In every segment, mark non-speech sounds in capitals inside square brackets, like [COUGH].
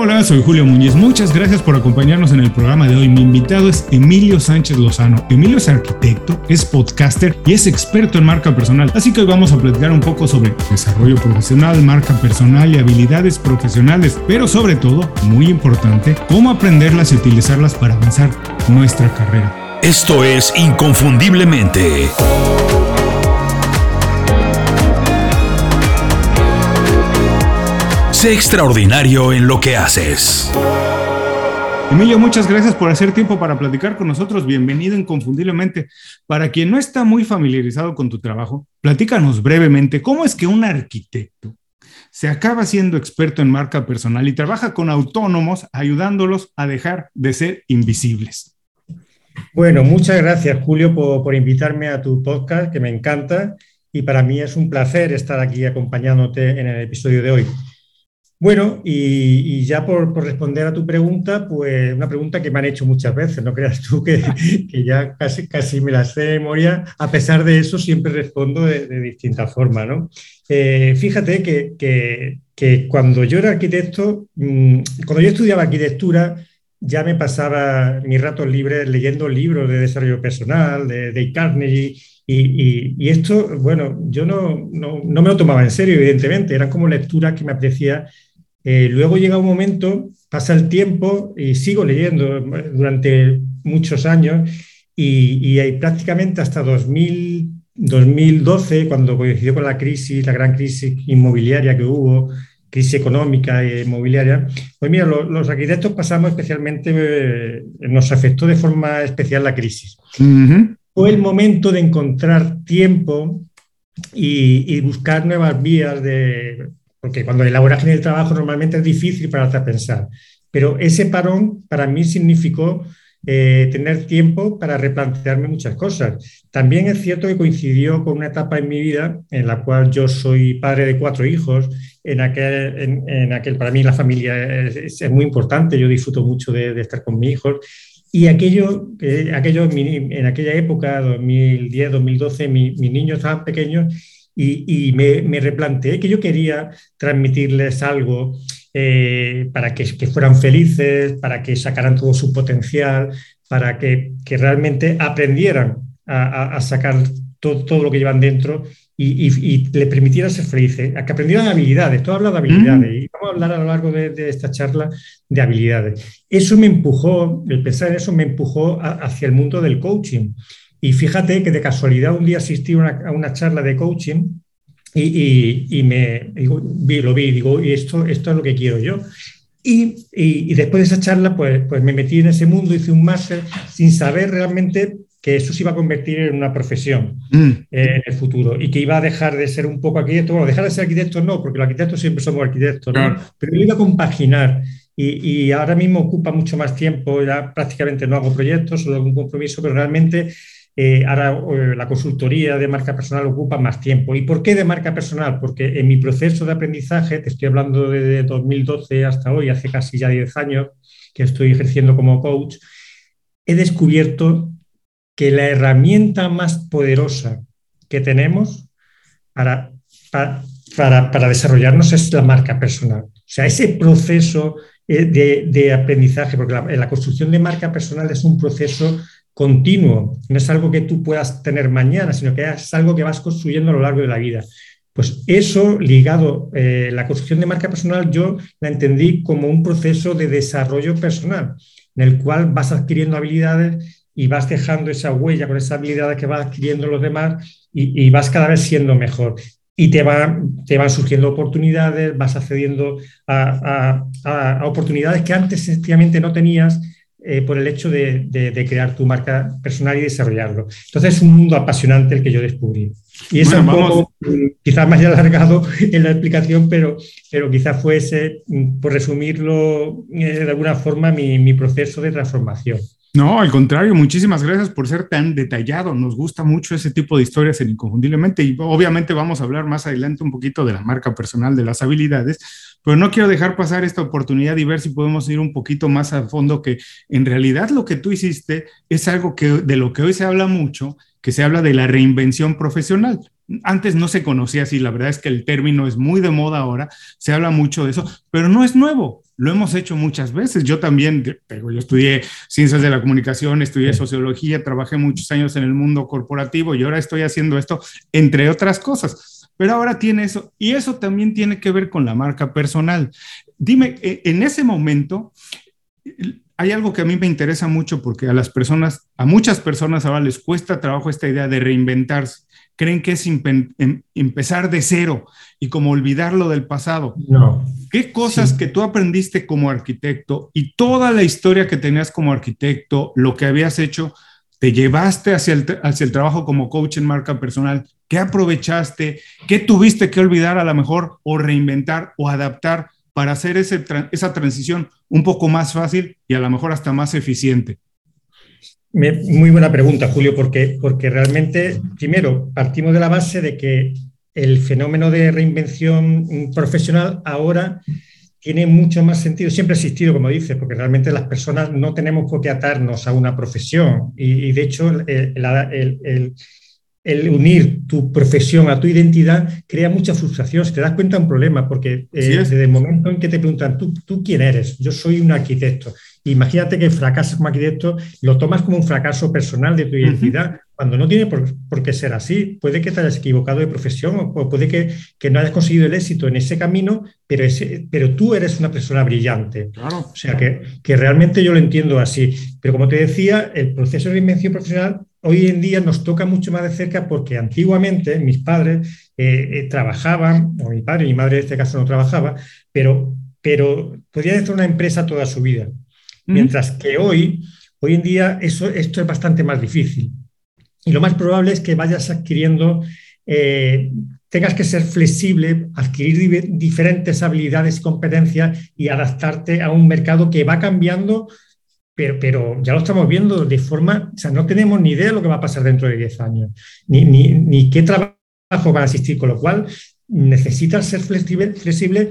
Hola, soy Julio Muñiz. Muchas gracias por acompañarnos en el programa de hoy. Mi invitado es Emilio Sánchez Lozano. Emilio es arquitecto, es podcaster y es experto en marca personal. Así que hoy vamos a platicar un poco sobre desarrollo profesional, marca personal y habilidades profesionales, pero sobre todo, muy importante, cómo aprenderlas y utilizarlas para avanzar nuestra carrera. Esto es Inconfundiblemente. Sé extraordinario en lo que haces. Emilio, muchas gracias por hacer tiempo para platicar con nosotros. Bienvenido inconfundiblemente. Para quien no está muy familiarizado con tu trabajo, platícanos brevemente cómo es que un arquitecto se acaba siendo experto en marca personal y trabaja con autónomos ayudándolos a dejar de ser invisibles. Bueno, muchas gracias Julio por, por invitarme a tu podcast, que me encanta, y para mí es un placer estar aquí acompañándote en el episodio de hoy. Bueno, y, ya por, responder a tu pregunta, pues una pregunta que me han hecho muchas veces, no creas tú que, [LAUGHS] ya casi, casi me la sé de memoria, a pesar de eso siempre respondo de, distinta forma, ¿no? Eh, fíjate que, cuando yo era arquitecto, mm, cuando yo estudiaba arquitectura, ya me pasaba mis ratos libres leyendo libros de desarrollo personal, de, de Carnegie, y, esto, bueno, yo no, no, no, me lo tomaba en serio, evidentemente, eran como lecturas que me apetecía eh, luego llega un momento, pasa el tiempo y sigo leyendo durante muchos años y, hay prácticamente hasta 2000, 2012, cuando coincidió con la crisis, la gran crisis inmobiliaria que hubo, crisis económica e inmobiliaria, pues mira, los, arquitectos pasamos especialmente, eh, nos afectó de forma especial la crisis. Fue el momento de encontrar tiempo y, y, buscar nuevas vías de, porque cuando en el trabajo normalmente es difícil para a pensar. Pero ese parón para mí significó eh, tener tiempo para replantearme muchas cosas. También es cierto que coincidió con una etapa en mi vida en la cual yo soy padre de cuatro hijos. En aquel, en, aquel para mí la familia es, muy importante, yo disfruto mucho de, estar con mis hijos. Y aquello, aquello en aquella época, 2010, 2012, mis niños estaban pequeños y, me, replanteé que yo quería transmitirles algo eh, para que, fueran felices, para que sacaran todo su potencial, para que, realmente aprendieran a, sacar todo, lo que llevan dentro y, le permitieran ser felices, a que aprendieran habilidades. Todo habla de habilidades y vamos a hablar a lo largo de, esta charla de habilidades. Eso me empujó, el pensar en eso me empujó hacia el mundo del coaching. Y fíjate que de casualidad un día asistí a una charla de coaching y, me vi, lo vi y digo, y esto, esto es lo que quiero yo. Y, y, después de esa charla, pues, pues me metí en ese mundo, hice un máster sin saber realmente que eso se iba a convertir en una profesión mm. eh, en el futuro y que iba a dejar de ser un poco arquitecto. Bueno, dejar de ser arquitecto no, porque los arquitectos siempre somos arquitectos, ¿no? pero yo iba a compaginar y, y, ahora mismo ocupa mucho más tiempo, ya prácticamente no hago proyectos, solo hago un compromiso, pero realmente eh, ahora eh, la consultoría de marca personal ocupa más tiempo. ¿Y por qué de marca personal? Porque en mi proceso de aprendizaje, te estoy hablando de 2012 hasta hoy, hace casi ya 10 años que estoy ejerciendo como coach, he descubierto que la herramienta más poderosa que tenemos para, para, desarrollarnos es la marca personal. O sea, ese proceso eh, de, aprendizaje, porque la construcción de marca personal es un proceso continuo, no es algo que tú puedas tener mañana, sino que es algo que vas construyendo a lo largo de la vida. Pues eso ligado, eh, la construcción de marca personal, yo la entendí como un proceso de desarrollo personal, en el cual vas adquiriendo habilidades y vas dejando esa huella con esas habilidades que vas adquiriendo los demás y, vas cada vez siendo mejor. Y te, te van surgiendo oportunidades, vas accediendo a, a oportunidades que antes sencillamente no tenías eh, por el hecho de, crear tu marca personal y desarrollarlo. Entonces es un mundo apasionante el que yo descubrí. Y es un poco, quizás más alargado [LAUGHS] en la explicación, pero, pero quizás fuese, mm, por resumirlo eh, de alguna forma, mi, mi proceso de transformación. No, al contrario, muchísimas gracias por ser tan detallado. Nos gusta mucho ese tipo de historias en Inconfundiblemente y obviamente vamos a hablar más adelante un poquito de la marca personal, de las habilidades, pero no quiero dejar pasar esta oportunidad y ver si podemos ir un poquito más a fondo que en realidad lo que tú hiciste es algo que de lo que hoy se habla mucho, que se habla de la reinvención profesional. Antes no se conocía así, la verdad es que el término es muy de moda ahora, se habla mucho de eso, pero no es nuevo lo hemos hecho muchas veces. Yo también, yo estudié ciencias de la comunicación, estudié sociología, trabajé muchos años en el mundo corporativo y ahora estoy haciendo esto, entre otras cosas. Pero ahora tiene eso, y eso también tiene que ver con la marca personal. Dime, e, en ese momento, hay algo que a mí me interesa mucho porque a las personas, a muchas personas ahora les cuesta trabajo esta idea de reinventarse creen que es em, empezar de cero y como olvidarlo del pasado. No. ¿Qué cosas que tú aprendiste como arquitecto y toda la historia que tenías como arquitecto, lo que habías hecho, te llevaste hacia el, hacia el trabajo como coach en marca personal? ¿Qué aprovechaste? ¿Qué tuviste que olvidar a lo mejor o reinventar o adaptar para hacer ese, esa transición un poco más fácil y a lo mejor hasta más eficiente? Muy buena pregunta, Julio, porque, porque realmente, primero, partimos de la base de que el fenómeno de reinvención profesional ahora tiene mucho más sentido, siempre ha existido, como dices, porque realmente las personas no tenemos por qué atarnos a una profesión y, de hecho el, el, unir tu profesión a tu identidad crea mucha frustración, si te das cuenta un problema, porque eh, desde el momento en que te preguntan, ¿tú, ¿tú quién eres? Yo soy un arquitecto. Imagínate que fracasas como arquitecto, lo tomas como un fracaso personal de tu identidad, cuando no tiene por, qué ser así. Puede que te hayas equivocado de profesión o puede que, que no hayas conseguido el éxito en ese camino, pero, ese, pero tú eres una persona brillante. Claro. O sea, que, que realmente yo lo entiendo así. Pero como te decía, el proceso de reinvención profesional hoy en día nos toca mucho más de cerca porque antiguamente mis padres eh, eh, trabajaban, o mi padre y mi madre en este caso no trabajaba, pero, pero podía hacer una empresa toda su vida. Mientras que hoy, hoy en día, eso, esto es bastante más difícil. Y lo más probable es que vayas adquiriendo, eh, tengas que ser flexible, adquirir diferentes habilidades y competencias y adaptarte a un mercado que va cambiando, pero, pero, ya lo estamos viendo de forma, o sea, no tenemos ni idea de lo que va a pasar dentro de 10 años, ni, ni, qué trabajo va a existir, con lo cual necesitas ser flexible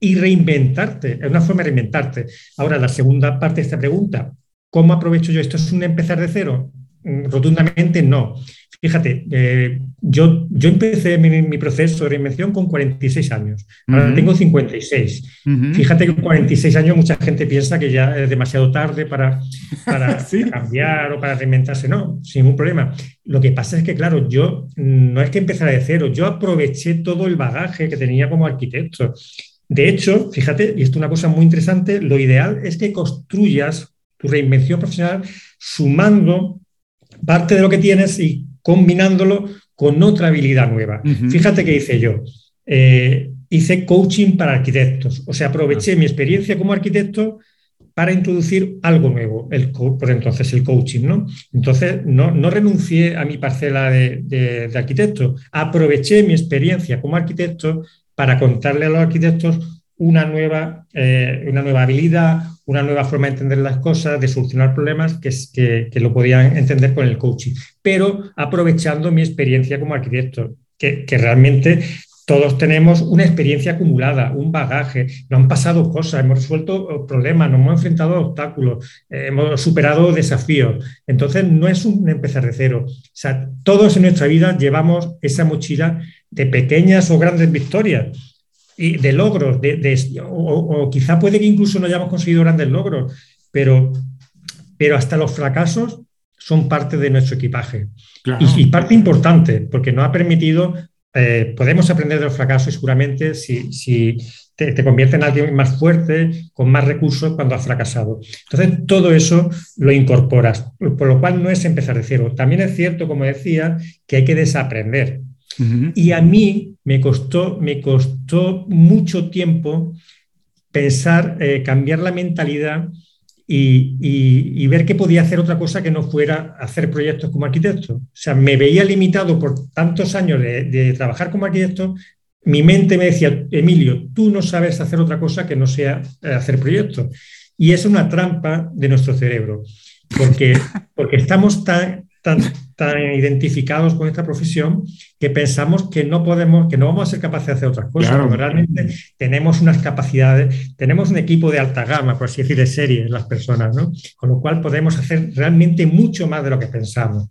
y reinventarte, es una forma de reinventarte. Ahora, la segunda parte de esta pregunta, ¿cómo aprovecho yo esto? ¿Es un empezar de cero? Mm, rotundamente no. Fíjate, eh, yo, yo empecé mi, proceso de reinvención con 46 años, ahora tengo 56. Fíjate que con 46 años mucha gente piensa que ya es demasiado tarde para, para [LAUGHS] cambiar o para reinventarse. No, sin ningún problema. Lo que pasa es que, claro, yo mm, no es que empezara de cero, yo aproveché todo el bagaje que tenía como arquitecto. De hecho, fíjate, y esto es una cosa muy interesante, lo ideal es que construyas tu reinvención profesional sumando parte de lo que tienes y combinándolo con otra habilidad nueva. Fíjate que hice yo. Eh, hice coaching para arquitectos, o sea, aproveché mi experiencia como arquitecto para introducir algo nuevo, el por entonces el coaching, ¿no? Entonces, no, renuncié a mi parcela de, de, de arquitecto, aproveché mi experiencia como arquitecto para contarle a los arquitectos una nueva, eh, una nueva habilidad, una nueva forma de entender las cosas, de solucionar problemas que, que, lo podían entender con el coaching, pero aprovechando mi experiencia como arquitecto, que, que realmente todos tenemos una experiencia acumulada, un bagaje, nos han pasado cosas, hemos resuelto problemas, nos hemos enfrentado a obstáculos, eh, hemos superado desafíos. Entonces, no es un empezar de cero. Todos en nuestra vida llevamos esa mochila de pequeñas o grandes victorias y de logros, de, o, quizá puede que incluso no hayamos conseguido grandes logros, pero, pero hasta los fracasos son parte de nuestro equipaje. Y, parte importante, porque nos ha permitido, eh, podemos aprender de los fracasos seguramente si, si te, te, convierte en alguien más fuerte, con más recursos cuando has fracasado. Entonces, todo eso lo incorporas, por lo cual no es empezar de cero. También es cierto, como decía, que hay que desaprender. Y a mí me costó, me costó mucho tiempo pensar, eh, cambiar la mentalidad y, ver que podía hacer otra cosa que no fuera hacer proyectos como arquitecto. O sea, me veía limitado por tantos años de, trabajar como arquitecto. Mi mente me decía, Emilio, tú no sabes hacer otra cosa que no sea eh, hacer proyectos. Y es una trampa de nuestro cerebro, porque, porque estamos tan, tan identificados con esta profesión que pensamos que no podemos, que no vamos a ser capaces de hacer otras cosas, claro. realmente tenemos unas capacidades, tenemos un equipo de alta gama, por así decir, de serie las personas, ¿no? Con lo cual podemos hacer realmente mucho más de lo que pensamos.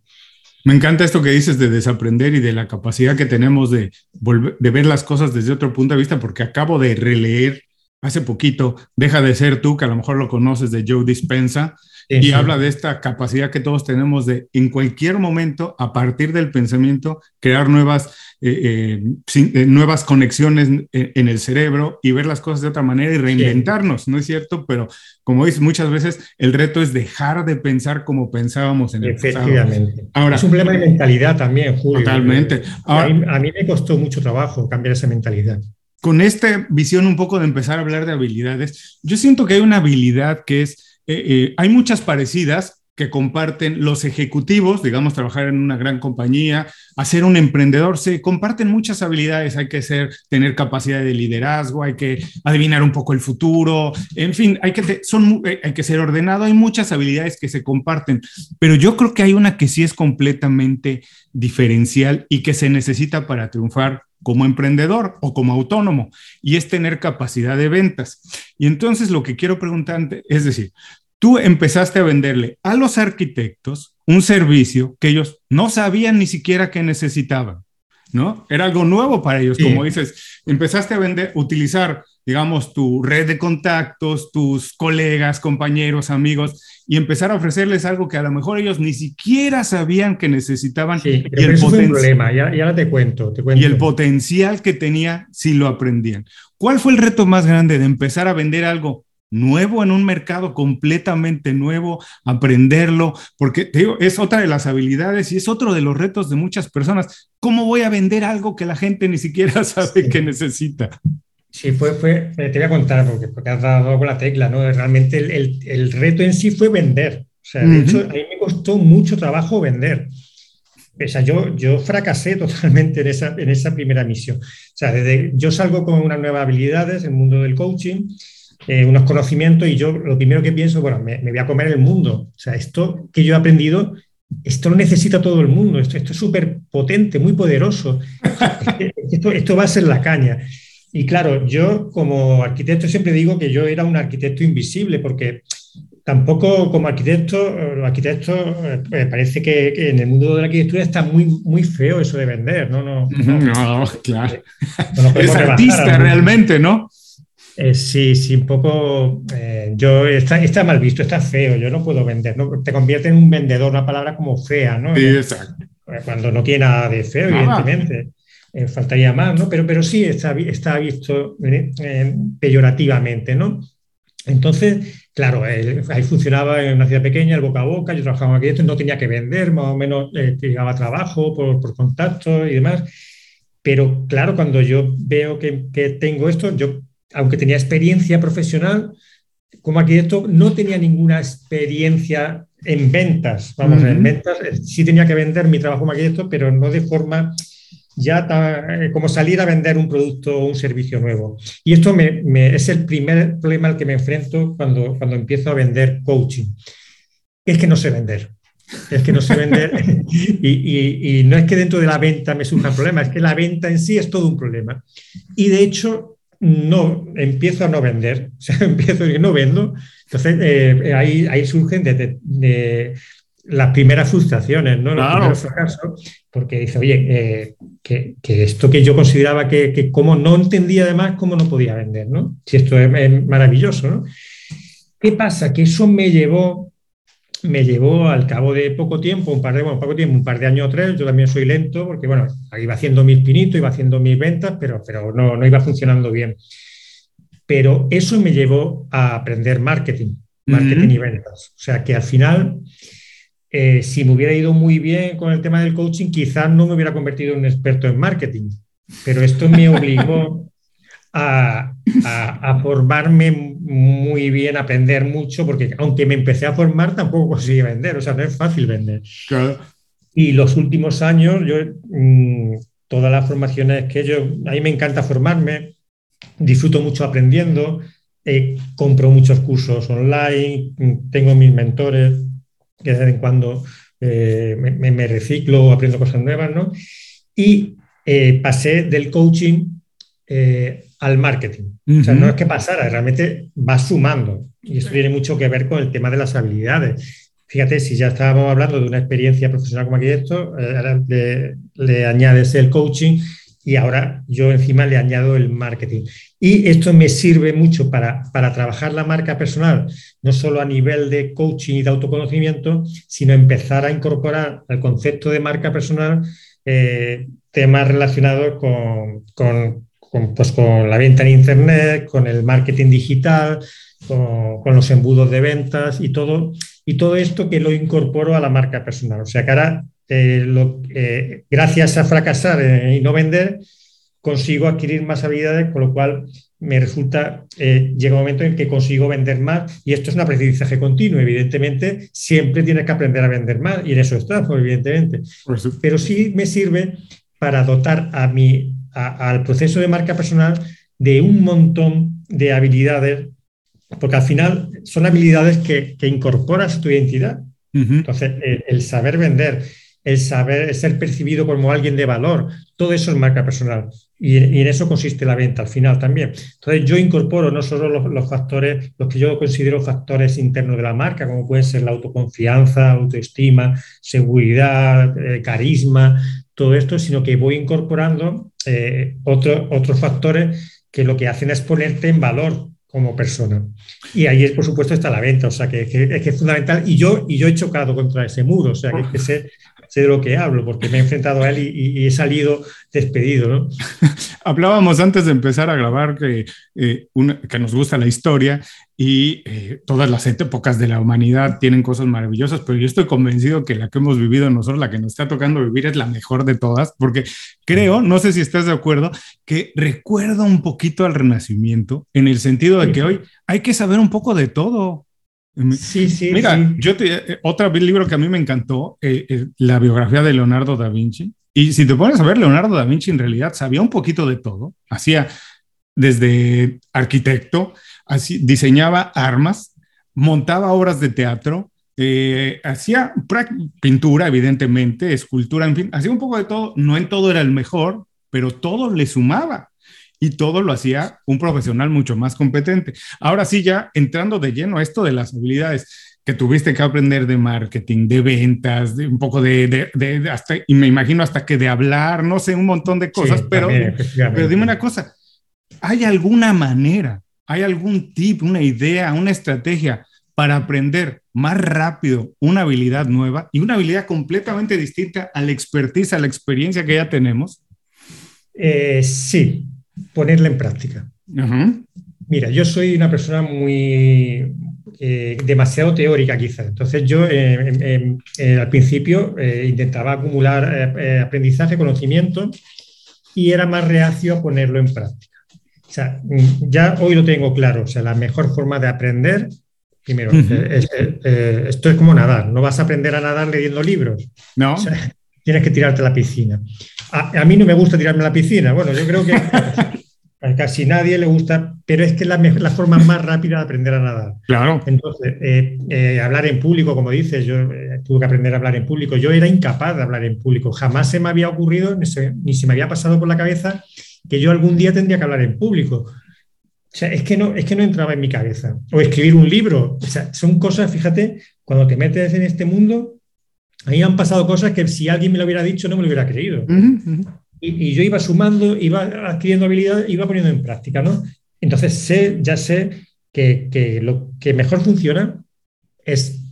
Me encanta esto que dices de desaprender y de la capacidad que tenemos de, volver, de ver las cosas desde otro punto de vista, porque acabo de releer hace poquito, Deja de ser tú, que a lo mejor lo conoces de Joe Dispensa, y habla de esta capacidad que todos tenemos de en cualquier momento, a partir del pensamiento, crear nuevas, eh, eh, eh, nuevas conexiones en, el cerebro y ver las cosas de otra manera y reinventarnos, ¿no es cierto? Pero como dices, muchas veces el reto es dejar de pensar como pensábamos en el Efectivamente. Ahora, es un problema de mentalidad también, Julio. Totalmente. a mí me costó mucho trabajo cambiar esa mentalidad con esta visión un poco de empezar a hablar de habilidades, yo siento que hay una habilidad que es eh, eh, hay muchas parecidas que comparten los ejecutivos, digamos, trabajar en una gran compañía, hacer un emprendedor, se comparten muchas habilidades, hay que ser, tener capacidad de liderazgo, hay que adivinar un poco el futuro, en fin, hay que, son, eh, hay que ser ordenado, hay muchas habilidades que se comparten, pero yo creo que hay una que sí es completamente diferencial y que se necesita para triunfar como emprendedor o como autónomo, y es tener capacidad de ventas. Y entonces lo que quiero preguntarte es decir, tú empezaste a venderle a los arquitectos un servicio que ellos no sabían ni siquiera que necesitaban, ¿no? Era algo nuevo para ellos, como dices, empezaste a vender, utilizar, digamos, tu red de contactos, tus colegas, compañeros, amigos, y empezar a ofrecerles algo que a lo mejor ellos ni siquiera sabían que necesitaban. y el problema, ya, ya te, cuento, te cuento. Y el potencial que tenía si lo aprendían. ¿Cuál fue el reto más grande de empezar a vender algo nuevo en un mercado completamente nuevo, aprenderlo, porque te digo, es otra de las habilidades y es otro de los retos de muchas personas. ¿Cómo voy a vender algo que la gente ni siquiera [LAUGHS] sabe que necesita? Sí, fue, fue, te voy a contar, porque, porque has dado con la tecla, ¿no? Realmente el, el, reto en sí fue vender. O sea, de hecho, a mí me costó mucho trabajo vender. O sea, yo, yo fracasé [LAUGHS] totalmente en esa, en esa primera misión. O sea, desde, yo salgo con unas nuevas habilidades en el mundo del coaching, eh, unos conocimientos, y yo lo primero que pienso, bueno, me, me, voy a comer el mundo. O sea, esto que yo he aprendido, esto lo necesita todo el mundo. Esto, esto es súper potente, muy poderoso. [LAUGHS] esto, esto va a ser la caña. Y claro, yo como arquitecto siempre digo que yo era un arquitecto invisible, porque tampoco como arquitecto, los arquitectos eh, parece que, en el mundo de la arquitectura está muy, muy feo eso de vender, ¿no? No, [LAUGHS] no, claro. es artista realmente, ¿no? Eh, sí, sí, un poco. Eh, yo está, está, mal visto, está feo, yo no puedo vender, ¿no? Te convierte en un vendedor, una palabra como fea, ¿no? Sí, exacto. Cuando no tiene nada de feo, evidentemente. Eh, faltaría más, ¿no? Pero, pero sí está, está visto eh, peyorativamente, ¿no? Entonces, claro, ahí funcionaba en una ciudad pequeña, el boca a boca, yo trabajaba aquí, no tenía que vender, más o menos eh, llegaba trabajo por, por contacto y demás. Pero claro, cuando yo veo que, que, tengo esto, yo, aunque tenía experiencia profesional como arquitecto, no tenía ninguna experiencia en ventas. Vamos, en ventas sí tenía que vender mi trabajo como arquitecto, pero no de forma ya eh, como salir a vender un producto o un servicio nuevo. Y esto me, es el primer problema al que me enfrento cuando, cuando empiezo a vender coaching. Es que no sé vender. Es que no sé vender. [LAUGHS] y, y, no es que dentro de la venta me surja problema, es que la venta en sí es todo un problema. Y de hecho, no, empiezo a no vender. [LAUGHS] O sea, empiezo y no vendo. Entonces, eh, ahí, ahí surgen de, de las primeras frustraciones, ¿no? Los primeros fracasos, porque dice, oye, eh, que, esto que yo consideraba que, como no entendía además, cómo no podía vender, ¿no? Si esto es, maravilloso, ¿no? ¿Qué pasa? Que eso me llevó, me llevó al cabo de poco tiempo, un par de, bueno, poco tiempo, un par de años o tres, yo también soy lento, porque bueno, iba haciendo mis pinitos, iba haciendo mis ventas, pero, pero no, no iba funcionando bien. Pero eso me llevó a aprender marketing, marketing y ventas. O sea que al final eh, si me hubiera ido muy bien con el tema del coaching, quizás no me hubiera convertido en un experto en marketing, pero esto me obligó [LAUGHS] a, formarme muy bien, a aprender mucho, porque aunque me empecé a formar, tampoco conseguí vender, o sea, no es fácil vender. Y los últimos años, yo, mm, todas las formaciones que yo, a mí me encanta formarme, disfruto mucho aprendiendo, eh, compro muchos cursos online, tengo mis mentores, que de vez en cuando eh, me, reciclo, aprendo cosas nuevas, ¿no? Y eh, pasé del coaching eh, al marketing. O sea, no es que pasara, realmente va sumando. Y eso tiene mucho que ver con el tema de las habilidades. Fíjate, si ya estábamos hablando de una experiencia profesional como arquitecto, le, le añades el coaching y ahora yo encima le añado el marketing. Y esto me sirve mucho para, para trabajar la marca personal, no solo a nivel de coaching y de autoconocimiento, sino empezar a incorporar al concepto de marca personal eh, temas relacionados con, con, pues con, la venta en Internet, con el marketing digital, con, con, los embudos de ventas y todo, y todo esto que lo incorporo a la marca personal. O sea que ahora, eh, lo, eh, gracias a fracasar y no vender, consigo adquirir más habilidades, con lo cual me resulta, eh, llega un momento en que consigo vender más y esto es un aprendizaje continuo, evidentemente, siempre tienes que aprender a vender más y en eso estás, evidentemente, pero sí me sirve para dotar a mi, al proceso de marca personal de un montón de habilidades, porque al final son habilidades que, que incorporas tu identidad. Entonces, el, saber vender, el saber ser percibido como alguien de valor, todo eso es marca personal. Y, en eso consiste la venta al final también. Entonces yo incorporo no solo los, factores, los que yo considero factores internos de la marca, como pueden ser la autoconfianza, autoestima, seguridad, eh, carisma, todo esto, sino que voy incorporando eh, otros factores que lo que hacen es ponerte en valor como persona. Y ahí, por supuesto, está la venta, o sea, que, es fundamental. Y yo, y yo he chocado contra ese muro, o sea, que, que sé, sé de lo que hablo, porque me he enfrentado a él y, he salido despedido. ¿no? [LAUGHS] Hablábamos antes de empezar a grabar que, eh, que nos gusta la historia y eh, todas las épocas de la humanidad tienen cosas maravillosas, pero yo estoy convencido que la que hemos vivido nosotros, la que nos está tocando vivir, es la mejor de todas, porque creo, no sé si estás de acuerdo, que recuerda un poquito al Renacimiento, en el sentido de que hoy hay que saber un poco de todo. Sí, sí. Mira, yo te, eh, otro libro que a mí me encantó, eh, la biografía de Leonardo da Vinci. Y si te pones a ver, Leonardo da Vinci en realidad sabía un poquito de todo. Hacía desde arquitecto, así, diseñaba armas, montaba obras de teatro, eh, hacía pintura, evidentemente, escultura, en fin, hacía un poco de todo. No en todo era el mejor, pero todo le sumaba y todo lo hacía un profesional mucho más competente. Ahora sí, ya entrando de lleno a esto de las habilidades que tuviste que aprender de marketing, de ventas, de un poco de, de, hasta, y me imagino hasta que de hablar, no sé, un montón de cosas, pero, pero dime una cosa, ¿hay alguna manera, hay algún tip, una idea, una estrategia para aprender más rápido una habilidad nueva y una habilidad completamente distinta a la expertise, a la experiencia que ya tenemos? Eh, sí, ponerla en práctica. Mira, yo soy una persona muy eh, demasiado teórica quizás. Entonces yo eh, eh, al principio intentaba acumular aprendizaje, conocimiento y era más reacio a ponerlo en práctica. O sea, mm, ya hoy lo tengo claro. O sea, la mejor forma de aprender, primero, esto es como nadar. No vas a aprender a nadar leyendo libros. No. Tienes que tirarte a la piscina. A, mí no me gusta tirarme a la piscina. Bueno, yo creo que a casi nadie le gusta, pero es que es la, forma más rápida de aprender a nadar. Claro. Entonces, eh, eh, hablar en público, como dices, yo eh, tuve que aprender a hablar en público. Yo era incapaz de hablar en público. Jamás se me había ocurrido, ni se, ni se me había pasado por la cabeza que yo algún día tendría que hablar en público. O sea, es que no, es que no entraba en mi cabeza. O escribir un libro. O sea, son cosas, fíjate, cuando te metes en este mundo, Ahí han pasado cosas que si alguien me lo hubiera dicho no me lo hubiera creído. Y, yo iba sumando, iba adquiriendo habilidades, iba poniendo en práctica, ¿no? Entonces sé, ya sé que, lo que mejor funciona es